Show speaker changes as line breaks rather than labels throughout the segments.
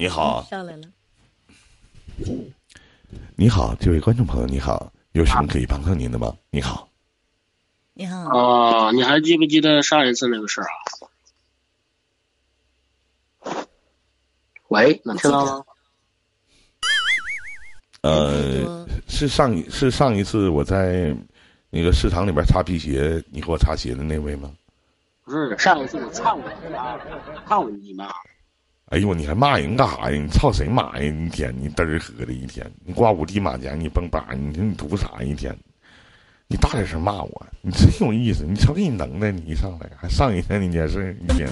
你好，
上来了。
你好，这位观众朋友，你好，有什么可以帮到您的吗？你好，
你好，
啊，你还记不记得上一次那个事儿啊？喂，能听到吗？
呃，是上一是上一次我在那个市场里边擦皮鞋，你给我擦鞋的那位吗？
不是，上一次我唱过你妈，唱过你妈。
哎呦，你还骂人干啥呀？你操谁妈呀？一天你嘚儿喝的一天，你挂五地马甲，你蹦吧，你说你图啥一天？你大点声骂我，你真有意思！你瞅给你能耐，你一上来还上一天那件事一天。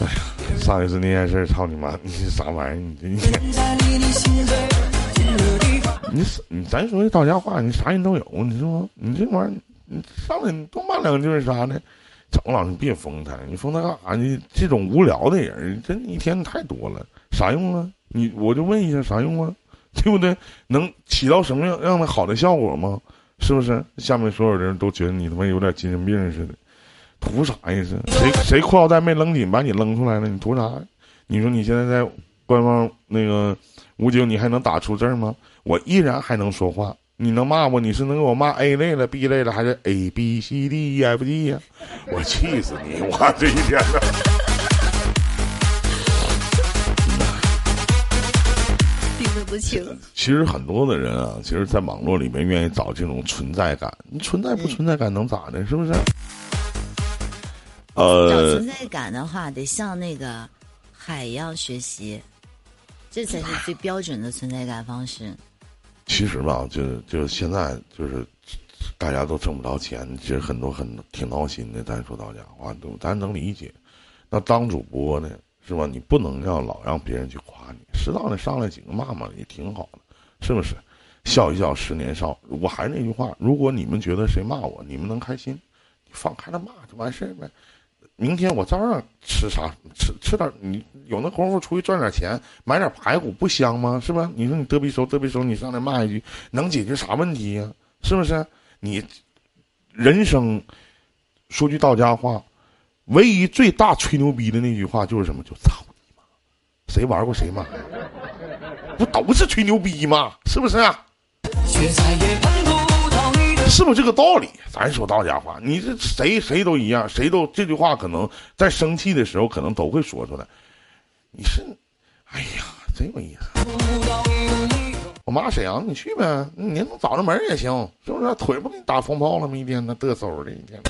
哎呀，上一次那件事，操你妈！你是啥玩意儿？你这一天，你你咱说句到家话，你啥人都有，你说你这玩意儿，你上来你多骂两句啥呢？张老师你别封他，你封他干啥呢？这种无聊的人，真一天太多了，啥用啊？你我就问一下，啥用啊？对不对？能起到什么样样的好的效果吗？是不是？下面所有人都觉得你他妈有点精神病似的，图啥呀？是谁谁裤腰带没扔紧，把你扔出来了？你图啥？你说你现在在官方那个武警，你还能打出字吗？我依然还能说话。你能骂我？你是能给我骂 A 类了、B 类了，还是 A B C D E F G 呀？我气死你！我这一天呐。
记得不清。
其实很多的人啊，其实，在网络里面愿意找这种存在感。你存在不存在感能咋的？是不是？呃，
找存在感的话，得向那个海一样学习，这才是最标准的存在感方式。
其实吧，就就现在就是大家都挣不着钱，其实很多很挺闹心的。咱说到家话，都咱能理解。那当主播呢，是吧？你不能要老让别人去夸你，适当的上来几个骂骂也挺好的，是不是？笑一笑，十年少。我还是那句话，如果你们觉得谁骂我，你们能开心，你放开了骂就完事儿呗。明天我照样吃啥吃吃点，你有那功夫出去赚点钱，买点排骨不香吗？是吧？你说你嘚逼手嘚逼收，你上来骂一句，能解决啥问题呀？是不是？你人生说句到家话，唯一最大吹牛逼的那句话就是什么？就操你妈！谁玩过谁骂？不都是吹牛逼吗？是不是？是不是这个道理？咱说到家话，你这谁谁都一样，谁都这句话可能在生气的时候可能都会说出来。你是，哎呀，真有意思。我妈沈阳，你去呗，你能找着门也行，是不是？腿不给你打风炮了吗？一天那嘚嗖的一天。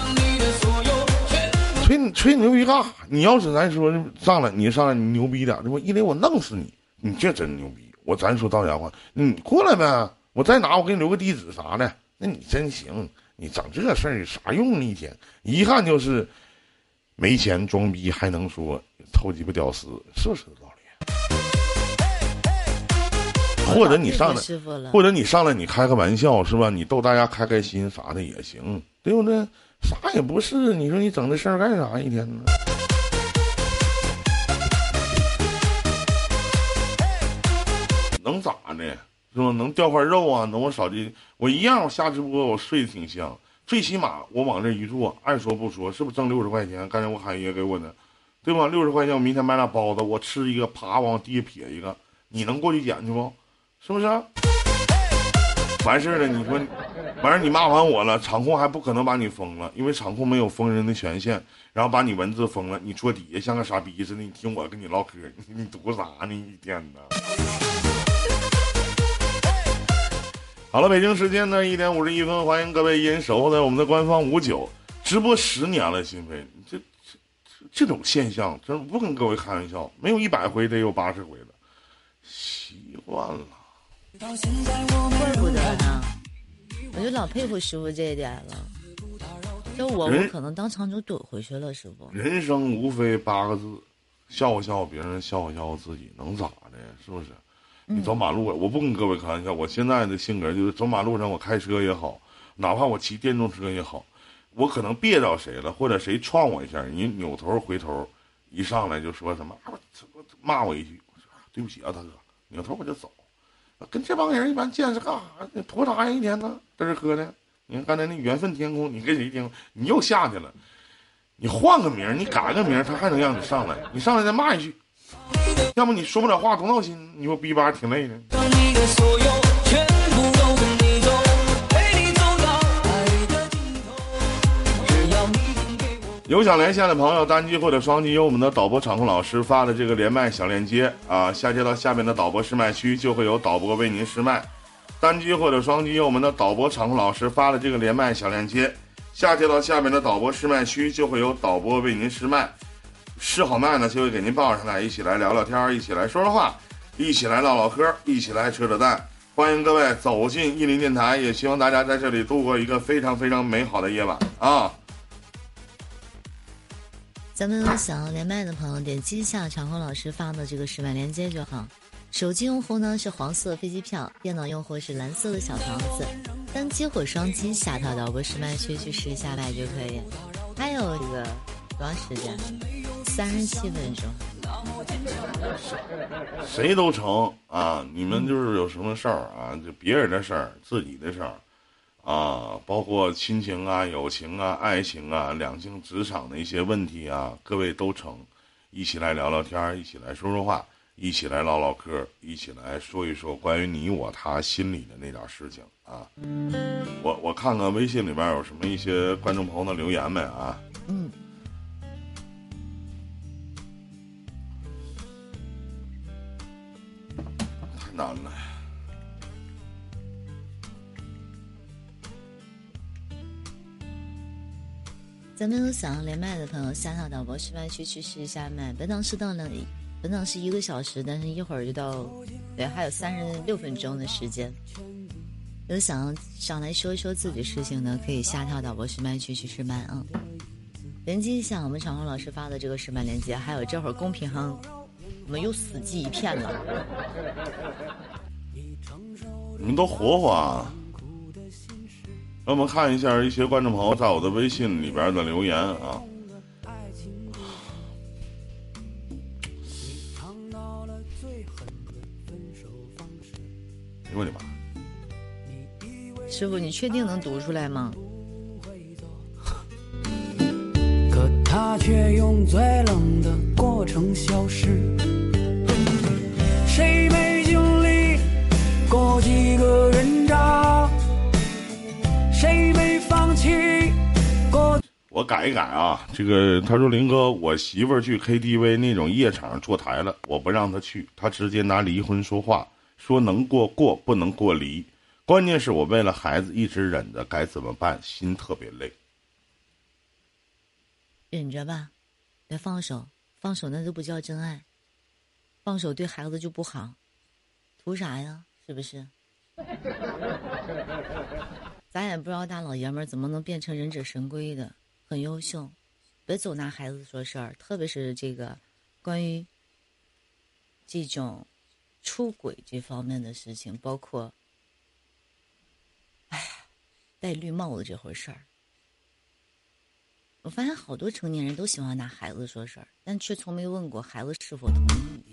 吹吹牛逼干啥？你要是咱说上来，你上来你牛逼点，对吧？一雷我弄死你，你这真牛逼。我咱说到家话，你过来呗，我再拿我给你留个地址啥的。那你真行，你整这事儿有啥用呢？一天，遗憾就是没钱装逼，还能说臭鸡巴屌丝，是不是这道理？或者你上来，或者你上来，你开个玩笑是吧？你逗大家开开心啥的也行，对不对？啥也不是，你说你整这事儿干啥？一天呢？能咋的？是吧？能掉块肉啊？能我少进？我一样，我下直播我睡得挺香。最起码我往这一坐，爱说不说，是不是挣六十块钱？刚才我喊爷给我的，对吧？六十块钱，我明天买俩包子，我吃一个，啪往地下撇一个，你能过去捡去不？是不是？完事儿了，你说，完事儿你骂完我了，场控还不可能把你封了，因为场控没有封人的权限，然后把你文字封了，你坐底下像个傻逼似的，你听我跟你唠嗑，你你图啥呢？一天呢？好了，北京时间呢一点五十一分，欢迎各位依然守候在我们的官方五九直播十年了，心飞，这这这种现象真不跟各位开玩笑，没有一百回得有八十回了，习惯了。
怪不得呢，我就老佩服师傅这一点了。就我，我可能当场就怼回去了，师傅。
人生无非八个字，笑话笑话别人，笑话笑话自己，能咋的？是不是？你走马路，我不跟各位开玩笑。我现在的性格就是走马路上，我开车也好，哪怕我骑电动车也好，我可能别着谁了，或者谁撞我一下，你扭头回头，一上来就说什么，骂我一句，我说对不起啊，大哥，扭头我就走。跟这帮人一般见识干啥？图啥呀？一天呢，在这喝的。你看刚才那缘分天空，你跟谁听？你又下去了。你换个名，你改个名，他还能让你上来？你上来再骂一句，要不你说不了话多闹心，你说逼吧挺累的。有想连线的朋友，单击或者双击，有我们的导播场控老师发的这个连麦小链接啊，下接到下面的导播试麦区，就会有导播为您试麦。单击或者双击，有我们的导播场控老师发的这个连麦小链接，下接到下面的导播试麦区，就会有导播为您试麦。试好麦呢，就会给您报上来，一起来聊聊天，一起来说说话，一起来唠唠嗑，一起来扯扯淡。欢迎各位走进意林电台，也希望大家在这里度过一个非常非常美好的夜晚啊！
咱们想要连麦的朋友，点击一下长虹老师发的这个试麦链接就好。手机用户呢是黄色飞机票，电脑用户是蓝色的小房子。单击或双击下套导播试麦区去试一下麦就可以。还有这个多长时间？三十七分钟。
谁都成啊！你们就是有什么事儿啊？就别人的事儿，自己的事儿。啊，包括亲情啊、友情啊、爱情啊、两性、职场的一些问题啊，各位都成，一起来聊聊天儿，一起来说说话，一起来唠唠嗑，一起来说一说关于你我他心里的那点事情啊。我我看看微信里边有什么一些观众朋友的留言没啊？
嗯。
难了。
咱们有想要连麦的朋友，下跳导播示范区去试一下麦。本档是到了，本档是一个小时，但是一会儿就到，对，还有三十六分钟的时间。有想要上来说一说自己事情的，可以下跳导播示麦区去试麦啊。连接一下我们长虹老师发的这个试麦链接，还有这会儿公屏上我们又死寂一片了。
你们都活活啊！让我们看一下一些观众朋友在我的微信里边的留言啊！哎呦我的妈！
师傅，你确定能读出来吗？
可他却用最冷的过程消失。谁没经历过几个人渣？谁没放弃过？
我改一改啊，这个他说林哥，我媳妇儿去 KTV 那种夜场坐台了，我不让她去，她直接拿离婚说话，说能过过，不能过离。关键是我为了孩子一直忍着，该怎么办？心特别累。
忍着吧，别放手，放手那都不叫真爱，放手对孩子就不好，图啥呀？是不是？咱也不知道大老爷们怎么能变成忍者神龟的，很优秀，别总拿孩子说事儿，特别是这个关于这种出轨这方面的事情，包括，哎，戴绿帽子这回事儿。我发现好多成年人都喜欢拿孩子说事儿，但却从没问过孩子是否同意。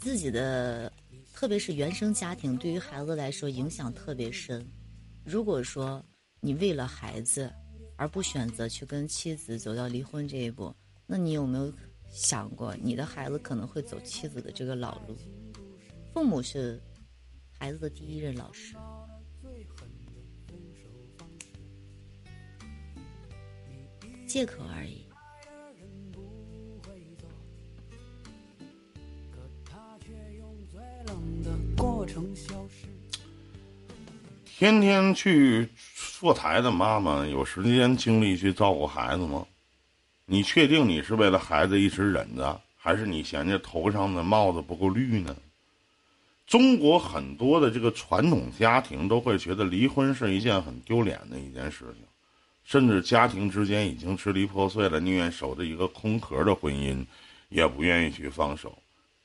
自己的。特别是原生家庭对于孩子来说影响特别深。如果说你为了孩子而不选择去跟妻子走到离婚这一步，那你有没有想过你的孩子可能会走妻子的这个老路？父母是孩子的第一任老师，借口而已。
天天去坐台的妈妈有时间精力去照顾孩子吗？你确定你是为了孩子一直忍着，还是你嫌着头上的帽子不够绿呢？中国很多的这个传统家庭都会觉得离婚是一件很丢脸的一件事情，甚至家庭之间已经支离破碎了，宁愿守着一个空壳的婚姻，也不愿意去放手。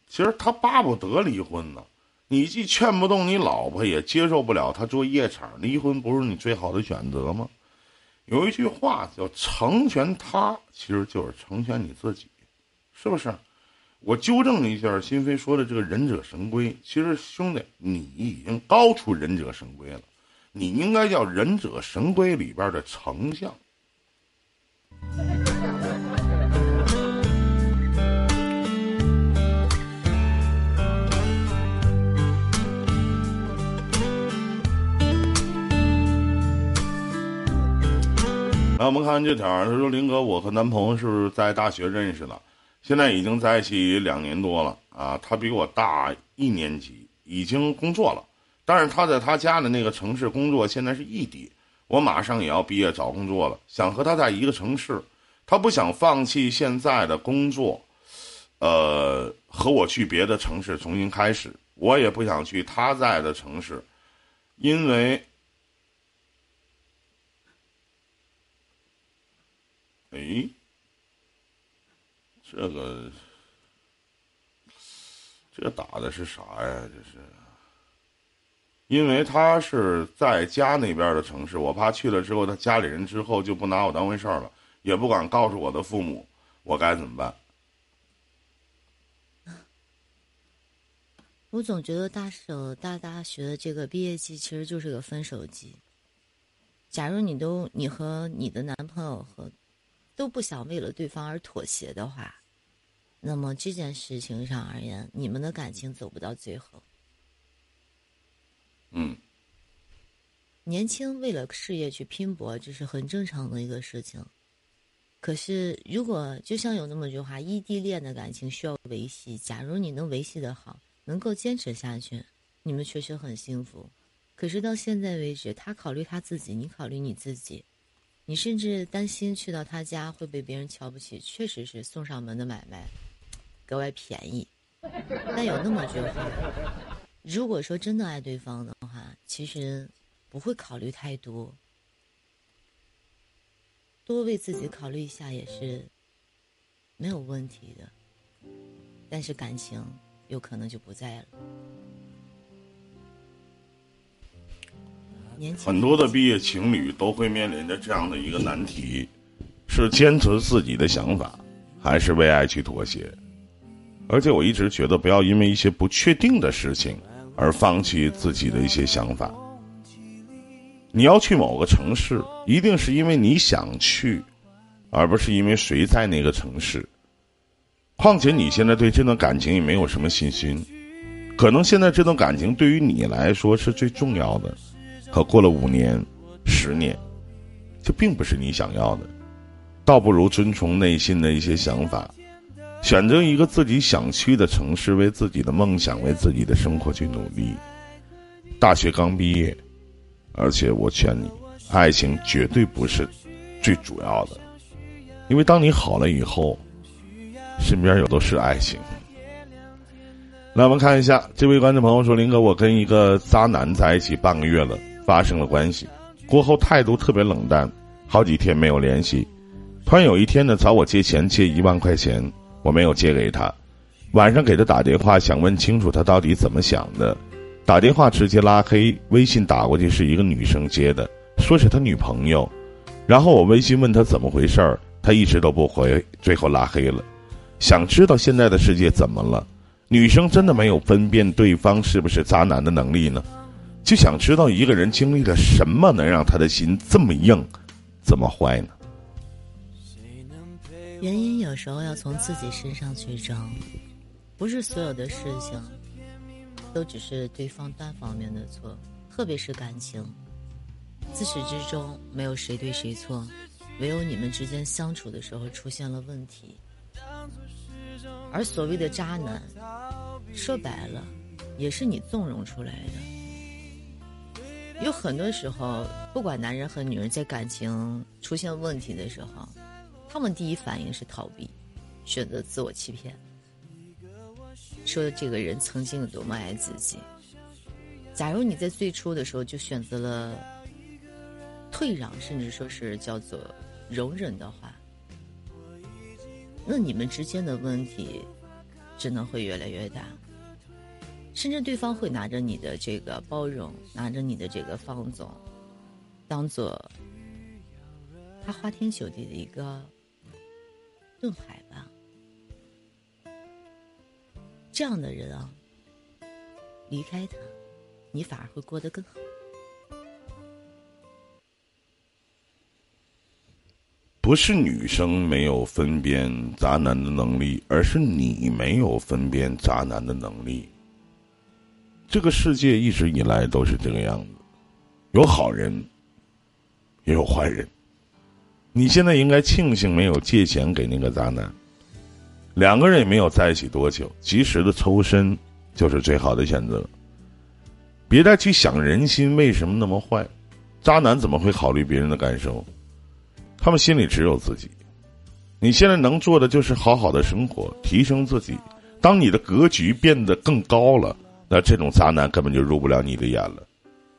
其实他巴不得离婚呢。你既劝不动你老婆，也接受不了他做夜场，离婚不是你最好的选择吗？有一句话叫“成全他”，其实就是成全你自己，是不是？我纠正一下，心飞说的这个忍者神龟，其实兄弟，你已经高出忍者神龟了，你应该叫忍者神龟里边的丞相。我们看这条，他说：“林哥，我和男朋友是在大学认识的，现在已经在一起两年多了啊。他比我大一年级，已经工作了，但是他在他家的那个城市工作，现在是异地。我马上也要毕业找工作了，想和他在一个城市，他不想放弃现在的工作，呃，和我去别的城市重新开始。我也不想去他在的城市，因为。”哎，这个这打的是啥呀？这是，因为他是在家那边的城市，我怕去了之后，他家里人之后就不拿我当回事儿了，也不敢告诉我的父母，我该怎么办？
我总觉得大手大大学的这个毕业季其实就是个分手季。假如你都你和你的男朋友和。都不想为了对方而妥协的话，那么这件事情上而言，你们的感情走不到最后。
嗯，
年轻为了事业去拼搏，这是很正常的一个事情。可是，如果就像有那么句话，异地恋的感情需要维系。假如你能维系的好，能够坚持下去，你们确实很幸福。可是到现在为止，他考虑他自己，你考虑你自己。你甚至担心去到他家会被别人瞧不起，确实是送上门的买卖，格外便宜。但有那么句话，如果说真的爱对方的话，其实不会考虑太多，多为自己考虑一下也是没有问题的。但是感情有可能就不在了。
很多的毕业情侣都会面临着这样的一个难题：是坚持自己的想法，还是为爱去妥协？而且我一直觉得，不要因为一些不确定的事情而放弃自己的一些想法。你要去某个城市，一定是因为你想去，而不是因为谁在那个城市。况且你现在对这段感情也没有什么信心，可能现在这段感情对于你来说是最重要的。可过了五年、十年，这并不是你想要的，倒不如遵从内心的一些想法，选择一个自己想去的城市，为自己的梦想、为自己的生活去努力。大学刚毕业，而且我劝你，爱情绝对不是最主要的，因为当你好了以后，身边有都是爱情。来，我们看一下这位观众朋友说：“林哥，我跟一个渣男在一起半个月了。”发生了关系，过后态度特别冷淡，好几天没有联系。突然有一天呢，找我借钱，借一万块钱，我没有借给他。晚上给他打电话，想问清楚他到底怎么想的。打电话直接拉黑，微信打过去是一个女生接的，说是他女朋友。然后我微信问他怎么回事儿，他一直都不回，最后拉黑了。想知道现在的世界怎么了？女生真的没有分辨对方是不是渣男的能力呢？就想知道一个人经历了什么，能让他的心这么硬，这么坏呢？
原因有时候要从自己身上去找，不是所有的事情都只是对方单方面的错，特别是感情，自始至终没有谁对谁错，唯有你们之间相处的时候出现了问题。而所谓的渣男，说白了，也是你纵容出来的。有很多时候，不管男人和女人在感情出现问题的时候，他们第一反应是逃避，选择自我欺骗，说这个人曾经有多么爱自己。假如你在最初的时候就选择了退让，甚至说是叫做容忍的话，那你们之间的问题只能会越来越大。甚至对方会拿着你的这个包容，拿着你的这个放纵，当做他花天酒地的一个盾牌吧。这样的人啊，离开他，你反而会过得更好。
不是女生没有分辨渣男的能力，而是你没有分辨渣男的能力。这个世界一直以来都是这个样子，有好人，也有坏人。你现在应该庆幸没有借钱给那个渣男。两个人也没有在一起多久，及时的抽身就是最好的选择。别再去想人心为什么那么坏，渣男怎么会考虑别人的感受？他们心里只有自己。你现在能做的就是好好的生活，提升自己。当你的格局变得更高了，那这种渣男根本就入不了你的眼了。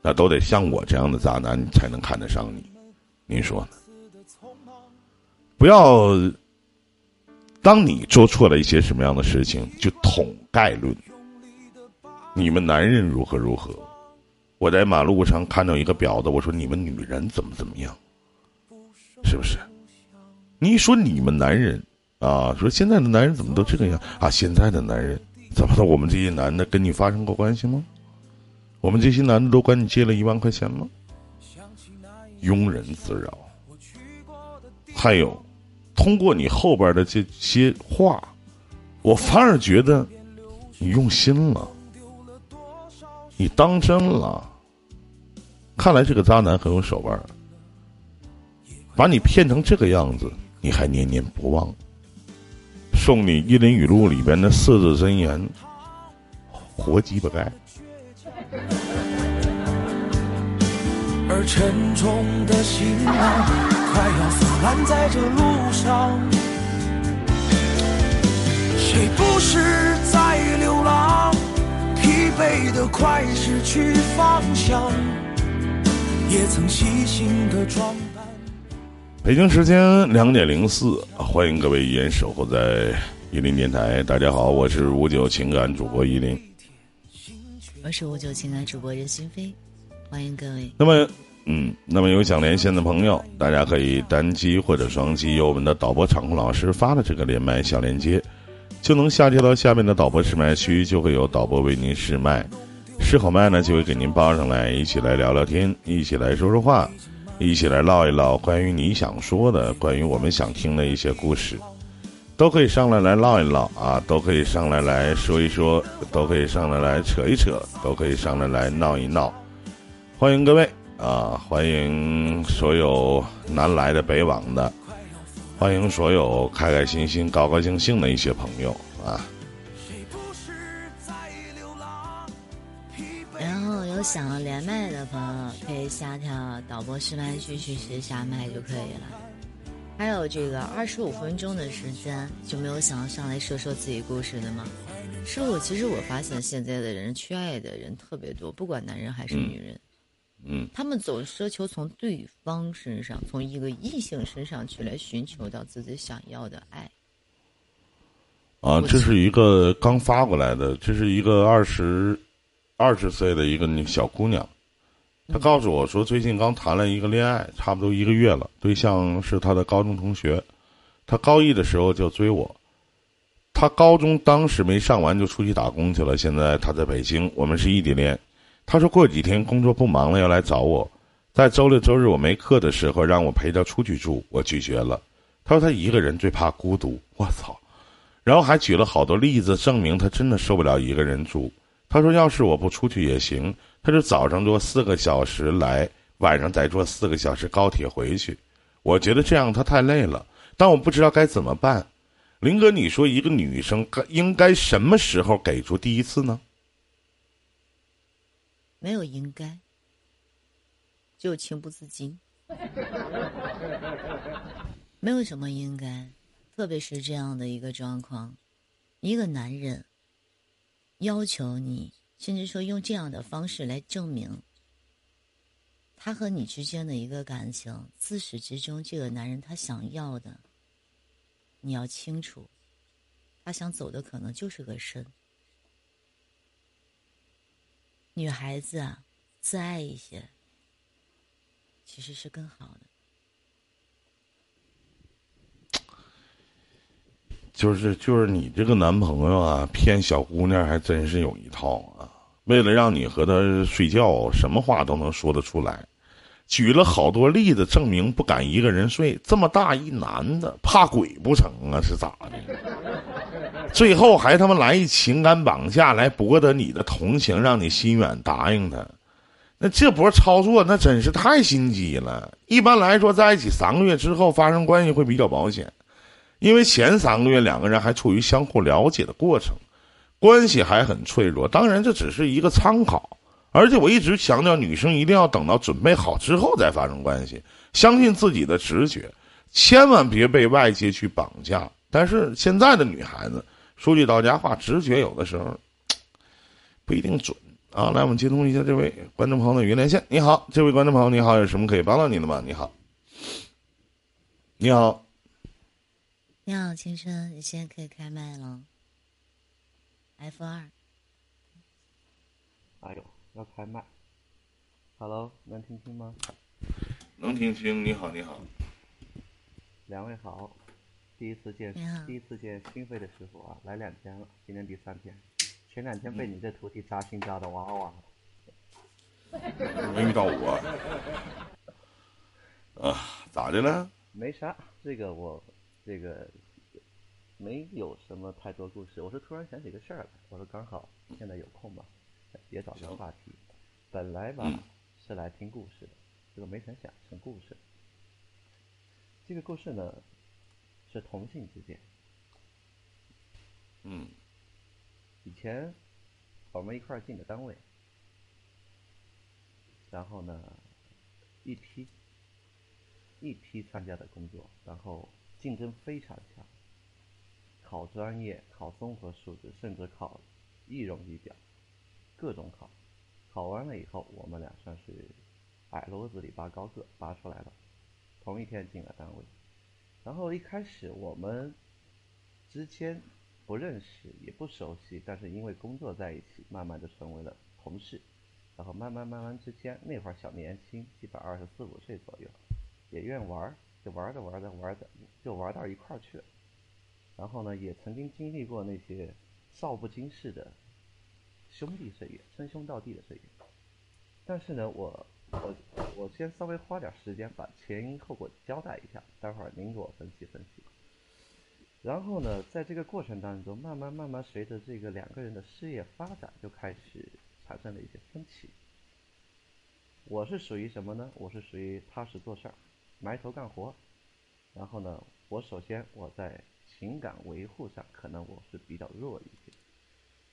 那都得像我这样的渣男才能看得上你，您说呢？不要，当你做错了一些什么样的事情，就统概论。你们男人如何如何？我在马路上看到一个婊子，我说你们女人怎么怎么样？是不是？你说你们男人啊，说现在的男人怎么都这个样啊？现在的男人怎么的？我们这些男的跟你发生过关系吗？我们这些男的都管你借了一万块钱吗？庸人自扰。还有，通过你后边的这些话，我反而觉得你用心了，你当真了。看来这个渣男很有手腕，把你骗成这个样子，你还念念不忘。送你《一林语录》里边的四字真言：活鸡巴该。
而沉重的行囊快要腐烂在这路上，谁不是在流浪？疲惫的快失去方向，也曾细心的装扮。
北京时间两点零四，欢迎各位依然守候在伊林电台。大家好，我是五九情感主播依林。
我是五九情感主播任心飞，欢迎各位。
那么，嗯，那么有想连线的朋友，大家可以单击或者双击由我们的导播场控老师发的这个连麦小链接，就能下接到下面的导播试麦区，就会有导播为您试麦，试好麦呢，就会给您报上来，一起来聊聊天，一起来说说话，一起来唠一唠关于你想说的、关于我们想听的一些故事。都可以上来来唠一唠啊，都可以上来来说一说，都可以上来来扯一扯，都可以上来来闹一闹。欢迎各位啊，欢迎所有南来的北往的，欢迎所有开开心心、高高兴兴的一些朋友啊。
想要连麦的朋友，可以下跳导播示麦区去试下麦就可以了。还有这个二十五分钟的时间，就没有想要上来说说自己故事的吗？是我其实我发现现在的人缺爱的人特别多，不管男人还是女人，
嗯，
他们总奢求从对方身上，从一个异性身上去来寻求到自己想要的爱。
啊，这是一个刚发过来的，这是一个二十二十岁的一个小姑娘。她告诉我说，最近刚谈了一个恋爱，差不多一个月了。对象是她的高中同学，她高一的时候就追我。他高中当时没上完就出去打工去了，现在他在北京，我们是异地恋。他说过几天工作不忙了要来找我，在周六周日我没课的时候让我陪他出去住，我拒绝了。他说他一个人最怕孤独，我操！然后还举了好多例子证明他真的受不了一个人住。他说要是我不出去也行。他就早上坐四个小时来，晚上再坐四个小时高铁回去。我觉得这样他太累了，但我不知道该怎么办。林哥，你说一个女生该应该什么时候给出第一次呢？
没有应该，就情不自禁。没有什么应该，特别是这样的一个状况，一个男人要求你。甚至说用这样的方式来证明他和你之间的一个感情，自始至终，这个男人他想要的，你要清楚，他想走的可能就是个身。女孩子啊，自爱一些，其实是更好的。
就是就是你这个男朋友啊，骗小姑娘还真是有一套啊！为了让你和他睡觉，什么话都能说得出来，举了好多例子证明不敢一个人睡。这么大一男的，怕鬼不成啊？是咋的？最后还他妈来一情感绑架，来博得你的同情，让你心软答应他。那这波操作那真是太心机了。一般来说，在一起三个月之后发生关系会比较保险，因为前三个月两个人还处于相互了解的过程，关系还很脆弱。当然，这只是一个参考。而且我一直强调，女生一定要等到准备好之后再发生关系，相信自己的直觉，千万别被外界去绑架。但是现在的女孩子，说句到家话，直觉有的时候不一定准。啊，来，我们接通一下这位观众朋友的云连线。你好，这位观众朋友，你好，有什么可以帮到您的吗？你好，你好，
你好，青春，你现在可以开麦了。F 二。
哎呦，要开麦。Hello，能听清吗？
能听清。你好，你好。
两位好，第一次见，第一次见心肺的师傅啊，来两天了，今天第三天。前两天被你这徒弟扎心扎的哇哇，
没遇到我啊？咋的了？
没啥，这个我这个没有什么太多故事。我是突然想起个事儿来，我说刚好现在有空嘛，也找个话题。本来吧是来听故事的，结果没成想成故事。这个故事呢是同性之间，
嗯。
以前我们一块儿进的单位，然后呢，一批一批参加的工作，然后竞争非常强，考专业、考综合素质，甚至考仪容仪表，各种考，考完了以后，我们俩算是矮篓子里拔高个，拔出来了，同一天进了单位，然后一开始我们之间。不认识也不熟悉，但是因为工作在一起，慢慢的成为了同事，然后慢慢慢慢之间，那会儿小年轻，基本二十四五岁左右，也愿玩，就玩着玩着玩着就玩到一块儿去了，然后呢，也曾经经历过那些少不经事的兄弟岁月，称兄道弟的岁月，但是呢，我我我先稍微花点时间把前因后果交代一下，待会儿您给我分析分析。然后呢，在这个过程当中，慢慢慢慢随着这个两个人的事业发展，就开始产生了一些分歧。我是属于什么呢？我是属于踏实做事儿，埋头干活。然后呢，我首先我在情感维护上可能我是比较弱一些，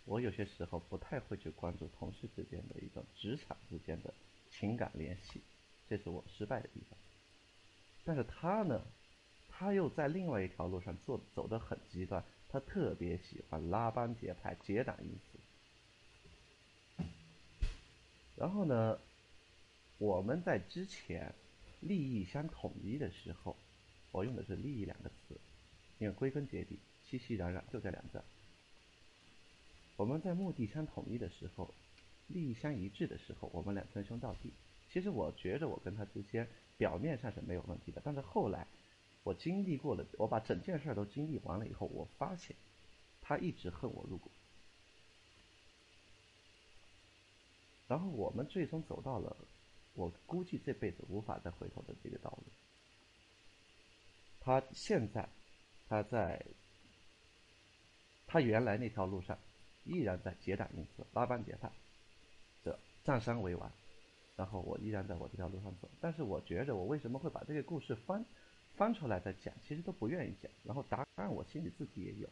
我有些时候不太会去关注同事之间的一种职场之间的情感联系，这是我失败的地方。但是他呢？他又在另外一条路上做走得很极端，他特别喜欢拉帮结派、结党营私。然后呢，我们在之前利益相统一的时候，我用的是“利益”两个词，因为归根结底，熙熙攘攘就这两个。我们在目的相统一的时候，利益相一致的时候，我们俩称兄道弟。其实我觉得我跟他之间表面上是没有问题的，但是后来。我经历过了，我把整件事都经历完了以后，我发现，他一直恨我入骨。然后我们最终走到了，我估计这辈子无法再回头的这个道路。他现在，他在，他原来那条路上，依然在结党营私、拉帮结派，这占山为王。然后我依然在我这条路上走，但是我觉着我为什么会把这个故事翻？翻出来再讲，其实都不愿意讲。然后答案我心里自己也有。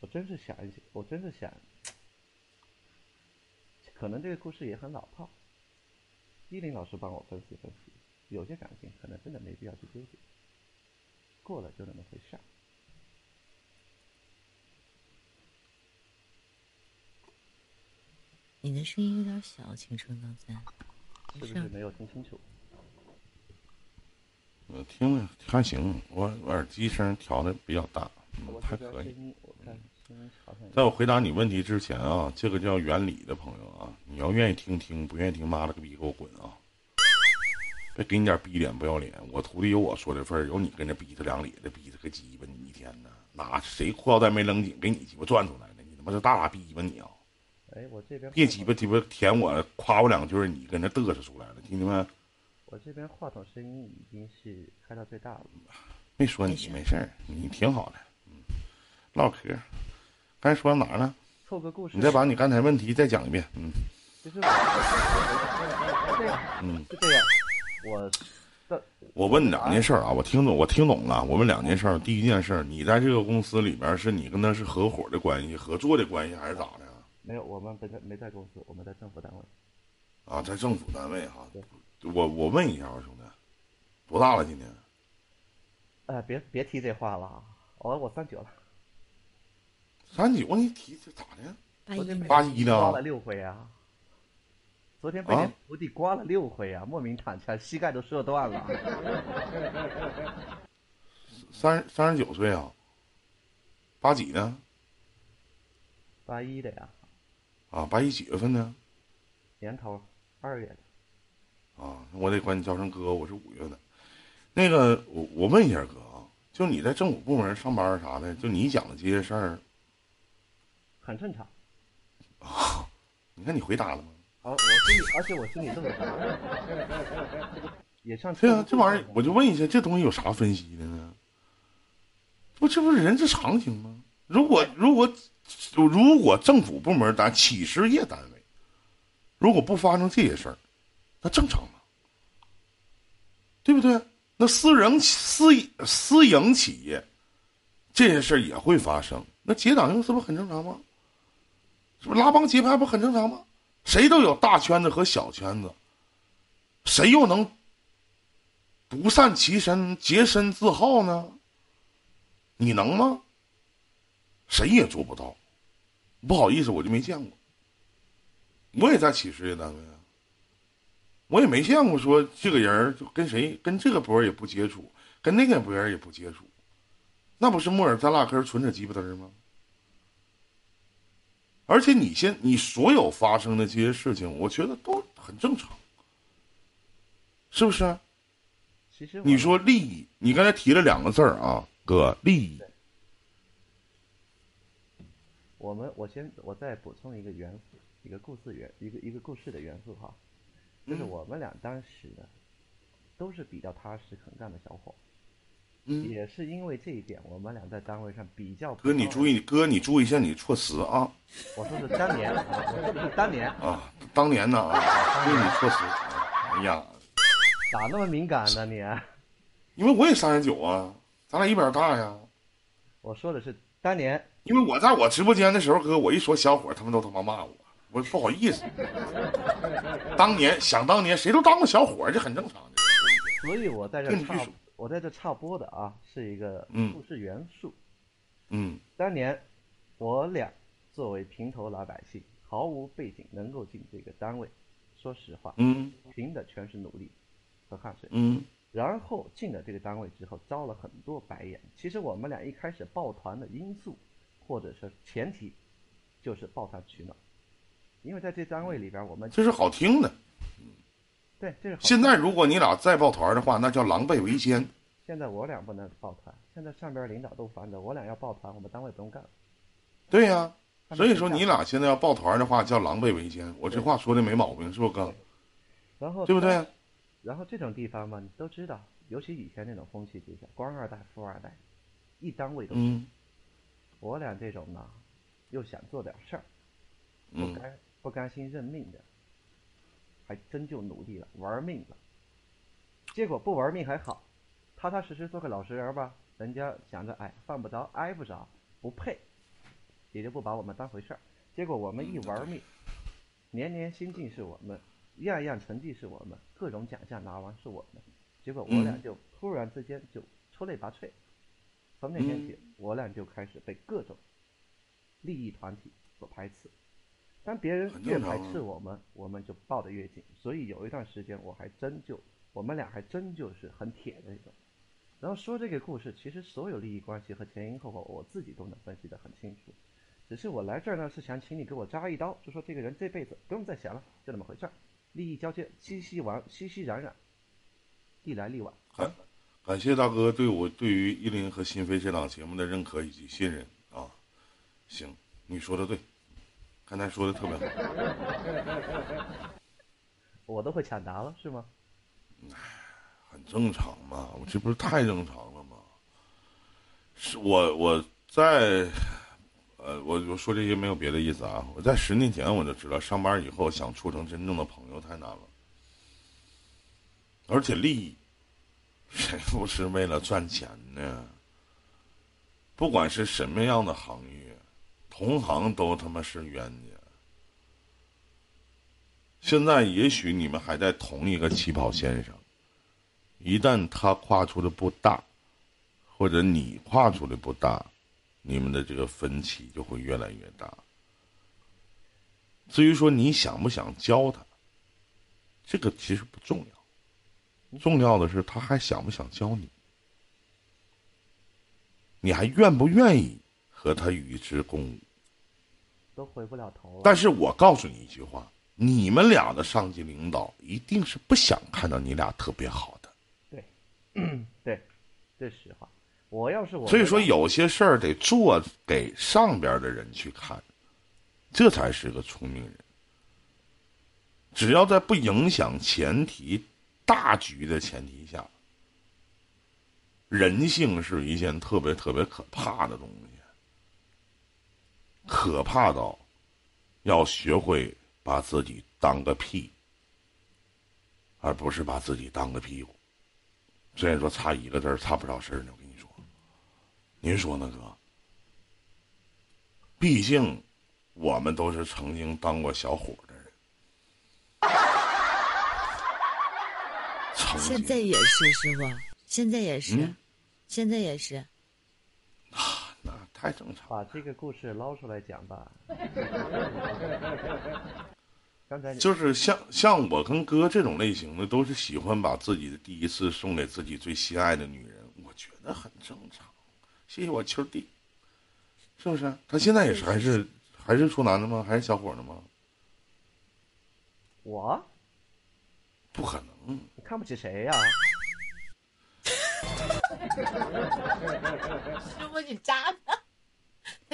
我真是想一想，我真是想，可能这个故事也很老套。依林老师帮我分析分析，有些感情可能真的没必要去纠结，过了就那么回事。
你的声音有点小，青春刚才
是不是没有听清楚？
我听着还行，我耳机声调的比较大，嗯，还可以。在我回答你问题之前啊，这个叫原理的朋友啊，你要愿意听听，不愿意听，妈了个逼，给我滚啊！别给你点逼脸不要脸，我徒弟有我说的份儿，有你跟着逼他两里的，逼他个鸡巴，你一天呢？哪谁裤腰带没扔紧，给你鸡巴转出来的？你他妈是大傻逼吧你啊！
哎，我这边
别鸡巴鸡巴舔我，夸我两句，你跟那嘚瑟出来了，听见没？
我这边话筒声音已经是开到最大了，
没说你没事儿，你挺好的，嗯，唠嗑，刚才说到哪儿了？
凑个故事。
你再把你刚才问题再讲一遍，嗯。
其实我是这样，
嗯，
是这样，我的
我问两件事儿啊，我听懂，我听懂了。我问两件事儿，第一件事儿，你在这个公司里边，是你跟他是合伙的关系、合作的关系，还是咋的？
没有，我们不在没在公司，我们在政府单位。
啊，在政府单位哈
对。
我我问一下啊，兄弟，多大了今年？
哎、别别提这话了啊，我我三九了，
三九，你提这咋的？
八一呢
昨天被
八一的啊
刮了六回啊！昨天被你徒弟刮了六回啊，莫名躺下，膝盖都折断了。
三三十九岁啊？八几呢？
八一的呀，
啊，八一几月份呢？
年头二月的。
啊，我得管你叫声哥，我是五月的。那个，我我问一下哥啊，就你在政府部门上班啥的，就你讲的这些事儿，
很正常。
你看你回答了吗？
啊我心里，而且我心里这么想，也像
对啊，这玩意儿我就问一下，这东西有啥分析的呢？不，这不是人之常情吗？如果如果如果政府部门单企事业单位，如果不发生这些事儿，那正常吗？对不对？那私人私私营企业这些事儿也会发生，那结党营私不很正常吗？是不拉帮结派不很正常吗？谁都有大圈子和小圈子，谁又能独善其身、洁身自好呢？你能吗？谁也做不到。不好意思，我就没见过。我也在企事业单位啊，我也没见过说这个人就跟谁跟这个博也不接触，跟那个博也不接触，那不是木耳咱俩根儿纯扯鸡巴嘚儿吗？而且你现你所有发生的这些事情，我觉得都很正常，是不是？
其实
你说利益，你刚才提了两个字儿啊，哥，利益。
我们我先我再补充一个元素，一个故事元一个一个故事的元素哈，就是
嗯
我们俩当时呢都是比较踏实肯干的小伙，
嗯，
也是因为这一点，我们俩在单位上比较
哥，你注，意，哥，你注意一下你措辞啊
我说是当年，啊我说的是当年，
啊！当年呢啊，注意你措辞。哎呀，
咋那么敏感呢你？
因为我也三十九啊，咱俩一边大呀。
我说的是当年，
因为我在我直播间的时候，哥，我一说小伙，他们都他妈骂我，我不好意思。当年想当年，谁都当过小伙，这很正常的。
所以我在这插
跟你说，
我在这插播的啊，是一个
嗯
故事元素。
嗯
当年我俩作为平头老百姓，毫无背景，能够进这个单位，说实话，
嗯
凭的全是努力和汗水。
嗯
然后进了这个单位之后，遭了很多白眼。其实我们俩一开始抱团的因素，或者是前提，就是抱团取暖。因为在这单位里边，我们
这是好听的。
对这是
现在如果你俩再抱团的话，那叫狼狈为奸。
现在我俩不能抱团，现在上边领导都烦着，我俩要抱团，我们单位不用干了。
对呀、所以说你俩现在要抱团的话，叫狼狈为奸。我这话说的没毛病，是不是哥？
然后
对不对？
然后这种地方嘛，你都知道，尤其以前那种风气之下，官二代、富二代，一单位都是。
嗯
我俩这种呢，又想做点事儿，不
嗯
甘不甘心认命的，还真就努力了，玩命了。结果不玩命还好，踏踏实实做个老实人吧。人家想着，哎，犯不着，挨不着，不配，也就不把我们当回事儿。结果我们一玩命，年年新进是我们，样样成绩是我们，各种奖项拿完是我们。结果我俩
嗯
就突然之间就出类拔萃。从那天起，我俩就开始被各种利益团体所排斥。当别人越排斥我们，我们就抱得越紧。所以有一段时间，我还真就我们俩还真就是很铁的那种。然后说这个故事，其实所有利益关系和前因后果，我自己都能分析得很清楚。只是我来这儿呢，是想请你给我扎一刀，就说这个人这辈子不用再想了，就那么回事儿。利益交接，熙熙往熙熙攘攘，历来利往。
感感谢大哥对我对于依林和新飞这档节目的认可以及信任啊。行，你说的对，刚才说的特别好，
我都会抢答了，是吗？
很正常嘛，我这不是太正常了吗？是我我在呃我我我说这些没有别的意思啊！我在十年前我就知道，上班以后想处成真正的朋友太难了，而且利益，谁不是为了赚钱呢？不管是什么样的行业，同行都他妈是冤家。现在也许你们还在同一个起跑线上，一旦他跨出的不大，或者你跨出的不大。你们的这个分歧就会越来越大。至于说你想不想教他，这个其实不重要，重要的是他还想不想教你，你还愿不愿意和他与之共舞？
都回不了头。
但是我告诉你一句话：你们俩的上级领导一定是不想看到你俩特别好的。
对，对，这是实话。我要是我，
所以说有些事儿得做给上边的人去看，这才是个聪明人。只要在不影响前提、大局的前提下，人性是一件特别特别可怕的东西，可怕到要学会把自己当个屁，而不是把自己当个屁股。虽然说差一个字儿，差不少事儿呢。您说呢，哥？毕竟，我们都是曾经当过小伙的人。
现在也是师傅，现在也是，现在也是。
太正常。
把这个故事捞出来讲吧。刚才
就是像像我跟哥这种类型的，都是喜欢把自己的第一次送给自己最心爱的女人，我觉得很正常。谢谢我秋弟，是不是？他现在也是还是还是处男的吗？还是小伙的吗？
我
不可能，
你看不起谁呀？
师傅，你渣呢？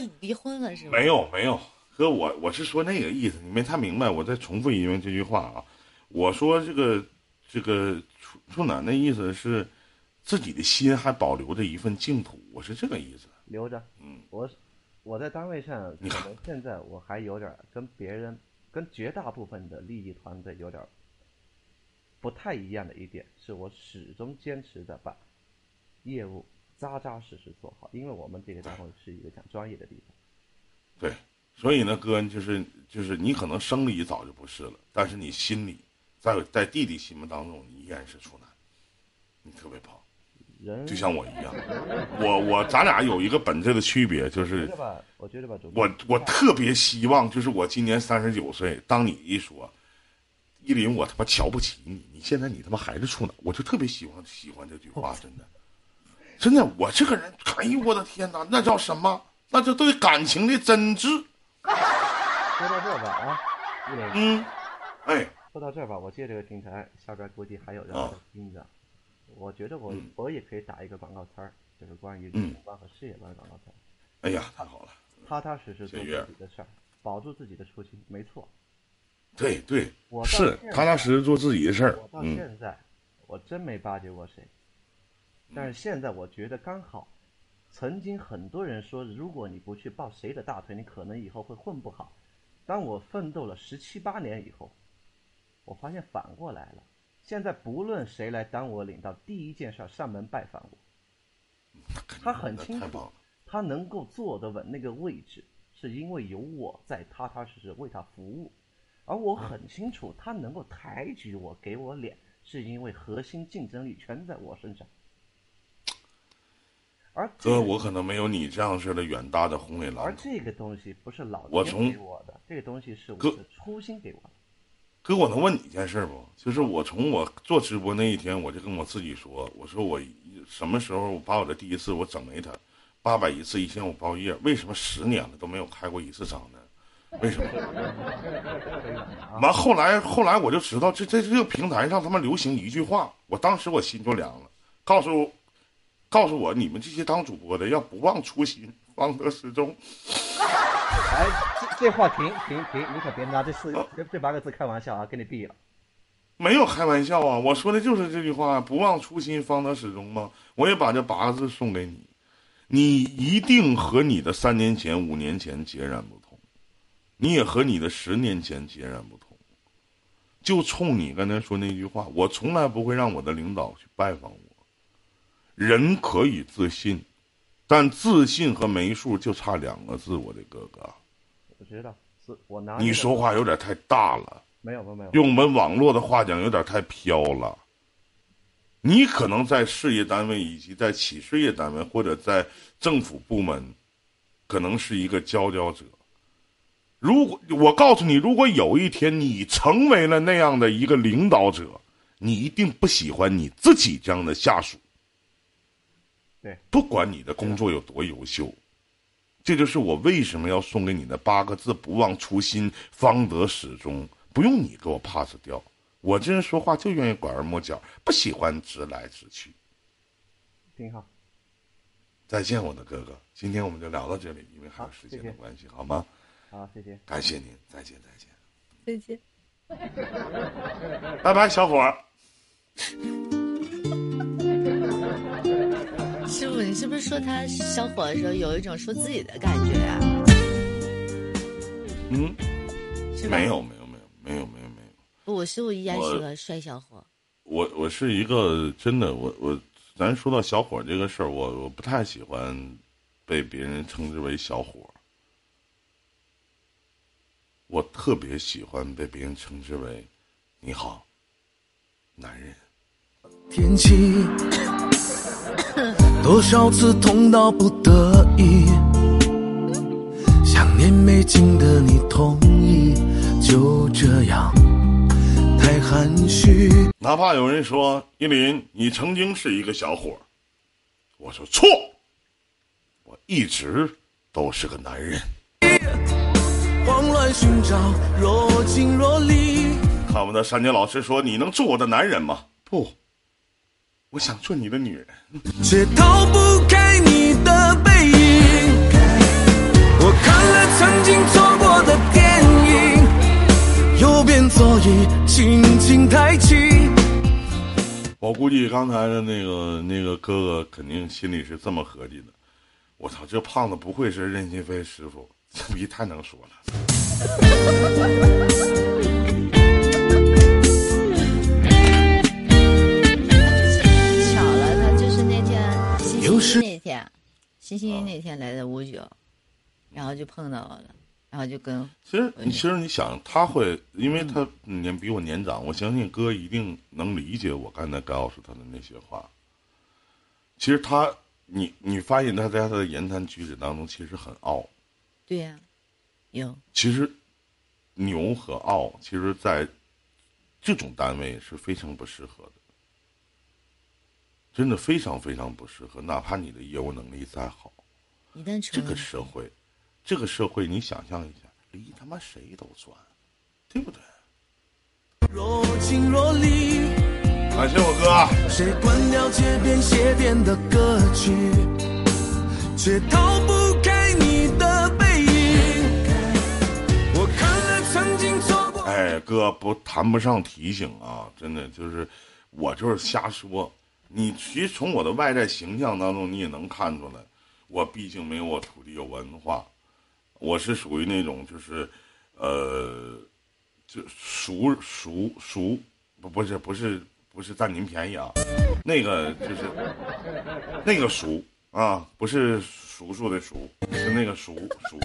他离婚了是吗？
没有没有，哥，我我是说那个意思，你没太明白。我再重复一遍这句话啊，我说这个这个处处男的意思是。自己的心还保留着一份净土，我是这个意思。
留着，嗯，我我在单位上，可能现在我还有点跟别人、跟绝大部分的利益团队有点不太一样的一点，是我始终坚持的把业务扎扎实实做好，因为我们这个单位是一个讲专业的地方。
对，所以呢，哥就是就是你可能生理早就不是了，但是你心里在在弟弟心目当中，你依然是处男，你特别棒。就像我一样，我我咱俩有一个本质的区别，就是
我觉得吧，
我我特别希望，就是我今年三十九岁，当你一说，依林，我他妈瞧不起你，你现在你他妈还是处男，我就特别喜欢喜欢这句话，真的，真的，我这个人，哎呦我的天哪，那叫什么？那叫对感情的真挚。
说到这吧啊，
嗯，哎，
说到这吧，我借这个平台，下边估计还有人在听着。我觉得我我也可以打一个广告词儿，就是关于人生观和事业观的广告词儿。
哎呀，太好了！
踏踏实实做自己的事儿，保住自己的初心，没错。
对对，我是踏踏实实做自己的事儿。
我到现在，我真没巴结过谁。但是现在我觉得刚好，曾经很多人说，如果你不去抱谁的大腿，你可能以后会混不好。当我奋斗了十七八年以后，我发现反过来了。现在不论谁来当我领导，第一件事上门拜访我。他很清楚，他能够坐得稳那个位置，是因为有我在踏踏实实为他服务。而我很清楚，他能够抬举我、给我脸，是因为核心竞争力全在我身上。而
哥，我可能没有你这样式的远大的宏伟蓝图。
而这个东西不是老
天
给我的，这个东西是我的初心给我的。
哥，我能问你一件事不？就是我从我做直播那一天，我就跟我自己说，我说我什么时候把我的第一次我整没他，八百一次一千五包夜，为什么十年了都没有开过一次张呢？为什么？完后来后来我就知道，这在这个平台上他妈流行一句话，我当时我心就凉了，告诉告诉我你们这些当主播的要不忘初心，方得始终。
哎，这这话停停停！你可别拿这四这这八个字开玩笑啊！给你毙了。
没有开玩笑啊！我说的就是这句话，不忘初心，方得始终嘛？我也把这八个字送给你。你一定和你的三年前、五年前截然不同，你也和你的十年前截然不同。就冲你刚才说那句话，我从来不会让我的领导去拜访我。人可以自信，但自信和没数就差两个字，我的哥哥。
我知道，是我拿
你说话有点太大了，
没有没有没有，
用我们网络的话讲，有点太飘了。你可能在事业单位以及在企事业单位或者在政府部门，可能是一个佼佼者。如果我告诉你，如果有一天你成为了那样的一个领导者，你一定不喜欢你自己这样的下属。
对，
不管你的工作有多优秀，这就是我为什么要送给你的八个字：不忘初心，方得始终。不用你给我 pass 掉，我这人说话就愿意拐弯抹角，不喜欢直来直去。
挺好。
再见，我的哥哥，今天我们就聊到这里，因为还有时间的关系，好吗？
好，谢谢。
感谢您，再见，再见，
再见。
拜拜，小伙儿。
你是不是说他小伙的时候有一种说自己的感觉啊？
嗯，
是
没有，没有，没有，没有，没有，没有。
不，我是我依然是
我
个帅小伙。
我我是一个真的，我我，咱说到小伙这个事儿，我我不太喜欢被别人称之为小伙，我特别喜欢被别人称之为“你好，男人
天气，多少次痛到不得已，想念没尽的你同意，就这样太含蓄。”。
哪怕有人说依林，你曾经是一个小伙儿，我说错，我一直都是个男人。
慌乱寻找，若即若离。
看我们的珊姐老师说：“你能做我的男人吗？”不，我想做你的女人。
却逃不开你的背影。我看了曾经错过的电影，右边座椅轻轻抬起。
我估计刚才的那个那个哥哥肯定心里是这么合计的：我操，这胖子不会是任心飞师傅，这逼太能说了。
星
有时
期一那天，欣欣那天来的五九，然后就碰到我了，然后就跟
其实你其实你想，他会，因为他年比我年长，我相信哥一定能理解我刚才告诉他的那些话。其实他，你你发现他在他的言谈举止当中其实很傲。
对呀、有
其实，牛和傲，其实在这种单位是非常不适合的，真的非常非常不适合。哪怕你的业务能力再好，
一旦
这个社会，这个社会，你想象一下，离他妈谁都赚，对不对？
若即若离，
感谢我哥，
谁关掉街边鞋店的歌曲，却逃不开你的背影。我看了曾经错过。
哎，哥不谈不上提醒啊，真的就是我就是瞎说。你其实从我的外在形象当中，你也能看出来，我毕竟没有我土地有文化，我是属于那种就是，呃，就熟熟熟，不不是不是不是占您便宜啊，那个就是那个熟啊，不是叔叔的叔，是那个熟熟。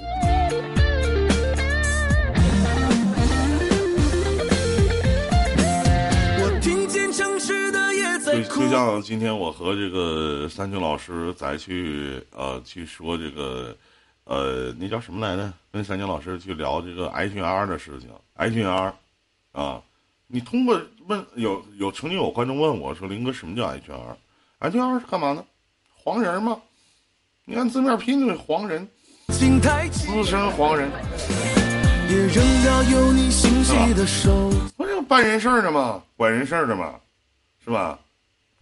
就就像今天我和这个三军老师再去呃去说这个呃那叫什么来着？跟三军老师去聊这个 HR 的事情，HR，啊，你通过问有有曾经有观众问我说林哥什么叫 HR？HR 是干嘛呢？黄人吗？你看字面拼就是黄人，资深黄人，
也扔掉有你的手。
不是办人事儿的吗？管人事儿的吗？是吧？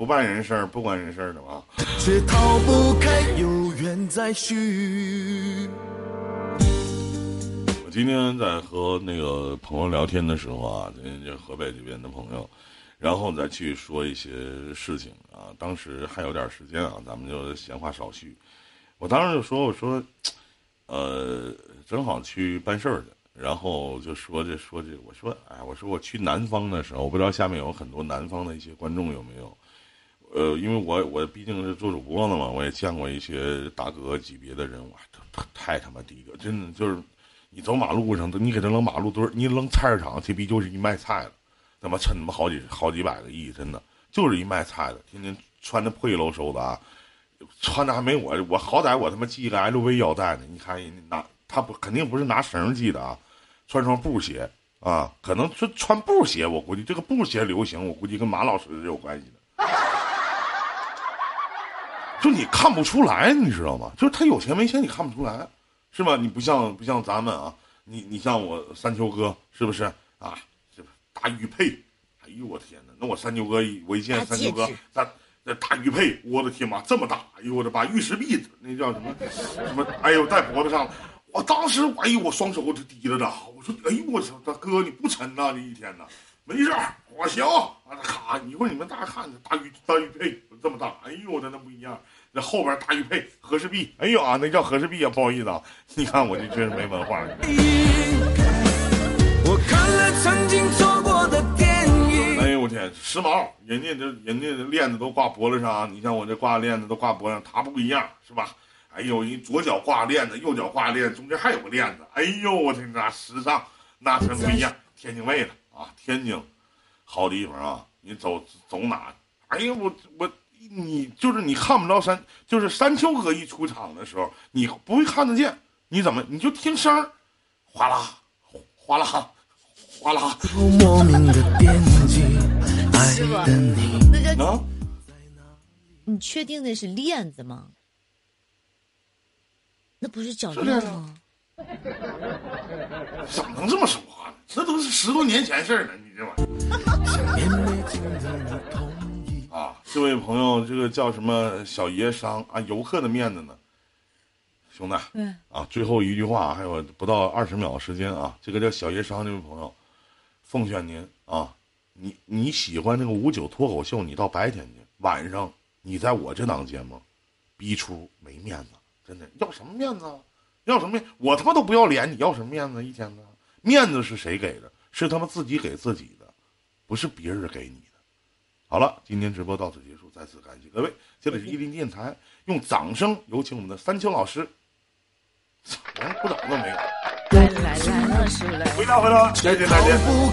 不办人事儿，不管人事儿的吗？
却逃不开有缘再续。
我今天在和那个朋友聊天的时候啊，这这河北这边的朋友，然后再去说一些事情啊。当时还有点时间啊，咱们就闲话少叙。我当时就说我说，呃，正好去办事儿去，然后就说这说这，我说哎，我说我去南方的时候，我不知道下面有很多南方的一些观众有没有。呃，因为我我毕竟是做主播的嘛，我也见过一些大哥级别的人，物，他太他妈低了，真的就是，你走马路上，你给他扔马路墩儿，你扔菜市场，这逼就是一卖菜的，他妈趁他妈好几好几百个亿，真的就是一卖菜的，天天穿的破衣喽嗖的啊，穿的还没我，我好歹我他妈系个 LV 腰带呢，你看人家拿他不肯定不是拿绳系的啊，穿双布鞋啊，可能是穿布鞋，我估计这个布鞋流行，我估计跟马老师是有关系的。就你看不出来，你知道吗？就是他有钱没钱，你看不出来，是吧？你不像不像咱们啊，你你像我三秋哥，是不是啊？是大玉佩，哎呦我天哪！那我三秋哥我一见三秋哥，那那大玉佩，我的天妈，这么大！哎呦我的把玉石币，那叫什么什么？哎呦戴脖子上，我当时哎呦我双手就提着的，我说哎呦我操，大哥你不沉呐？这一天呐，没事我行。啊咔，一会儿你们大家看，大玉大玉佩这么大，哎呦我的那不一样。那后边大玉佩和氏璧，哎呦啊，那叫和氏璧啊，不好意思啊，你看我这真是没文化。
我看了曾经错过的电影。
哎呦我天，时髦！人家这人家的链子都挂脖子上，你像我这挂链子都挂脖子上，他不一样是吧？哎呦，人左脚挂链子，右脚挂链子，中间还有个链子。哎呦我天，那时尚那真不一样。天津卫的啊，天津好地方啊，你走走哪？哎呀我我。你就是你看不着山，就是山丘哥一出场的时候，你不会看得见，你怎么你就听声儿，哗啦，哗啦，哗啦。
师傅，那叫你确定那是链子吗？那不是脚链吗？
怎么能这么说？这都是十多年前事儿了，你这玩意儿。啊，这位朋友，这个叫什么小爷商啊？游客的面子呢，兄弟。
嗯。
啊，最后一句话，还有不到二十秒时间啊。这个叫小爷商这位朋友，奉劝您啊，你你喜欢那个五九脱口秀，你到白天去，晚上你在我这档节目，逼出没面子，真的要什么面子？要什么面？我他妈都不要脸，你要什么面子？一天呢？面子是谁给的？是他们自己给自己的，不是别人给你的。好了，今天直播到此结束，再次感谢各位。这里是伊林电台，用掌声有请我们的三秋老师。连鼓掌都没有。
来来来。
回答回答，谢谢大家。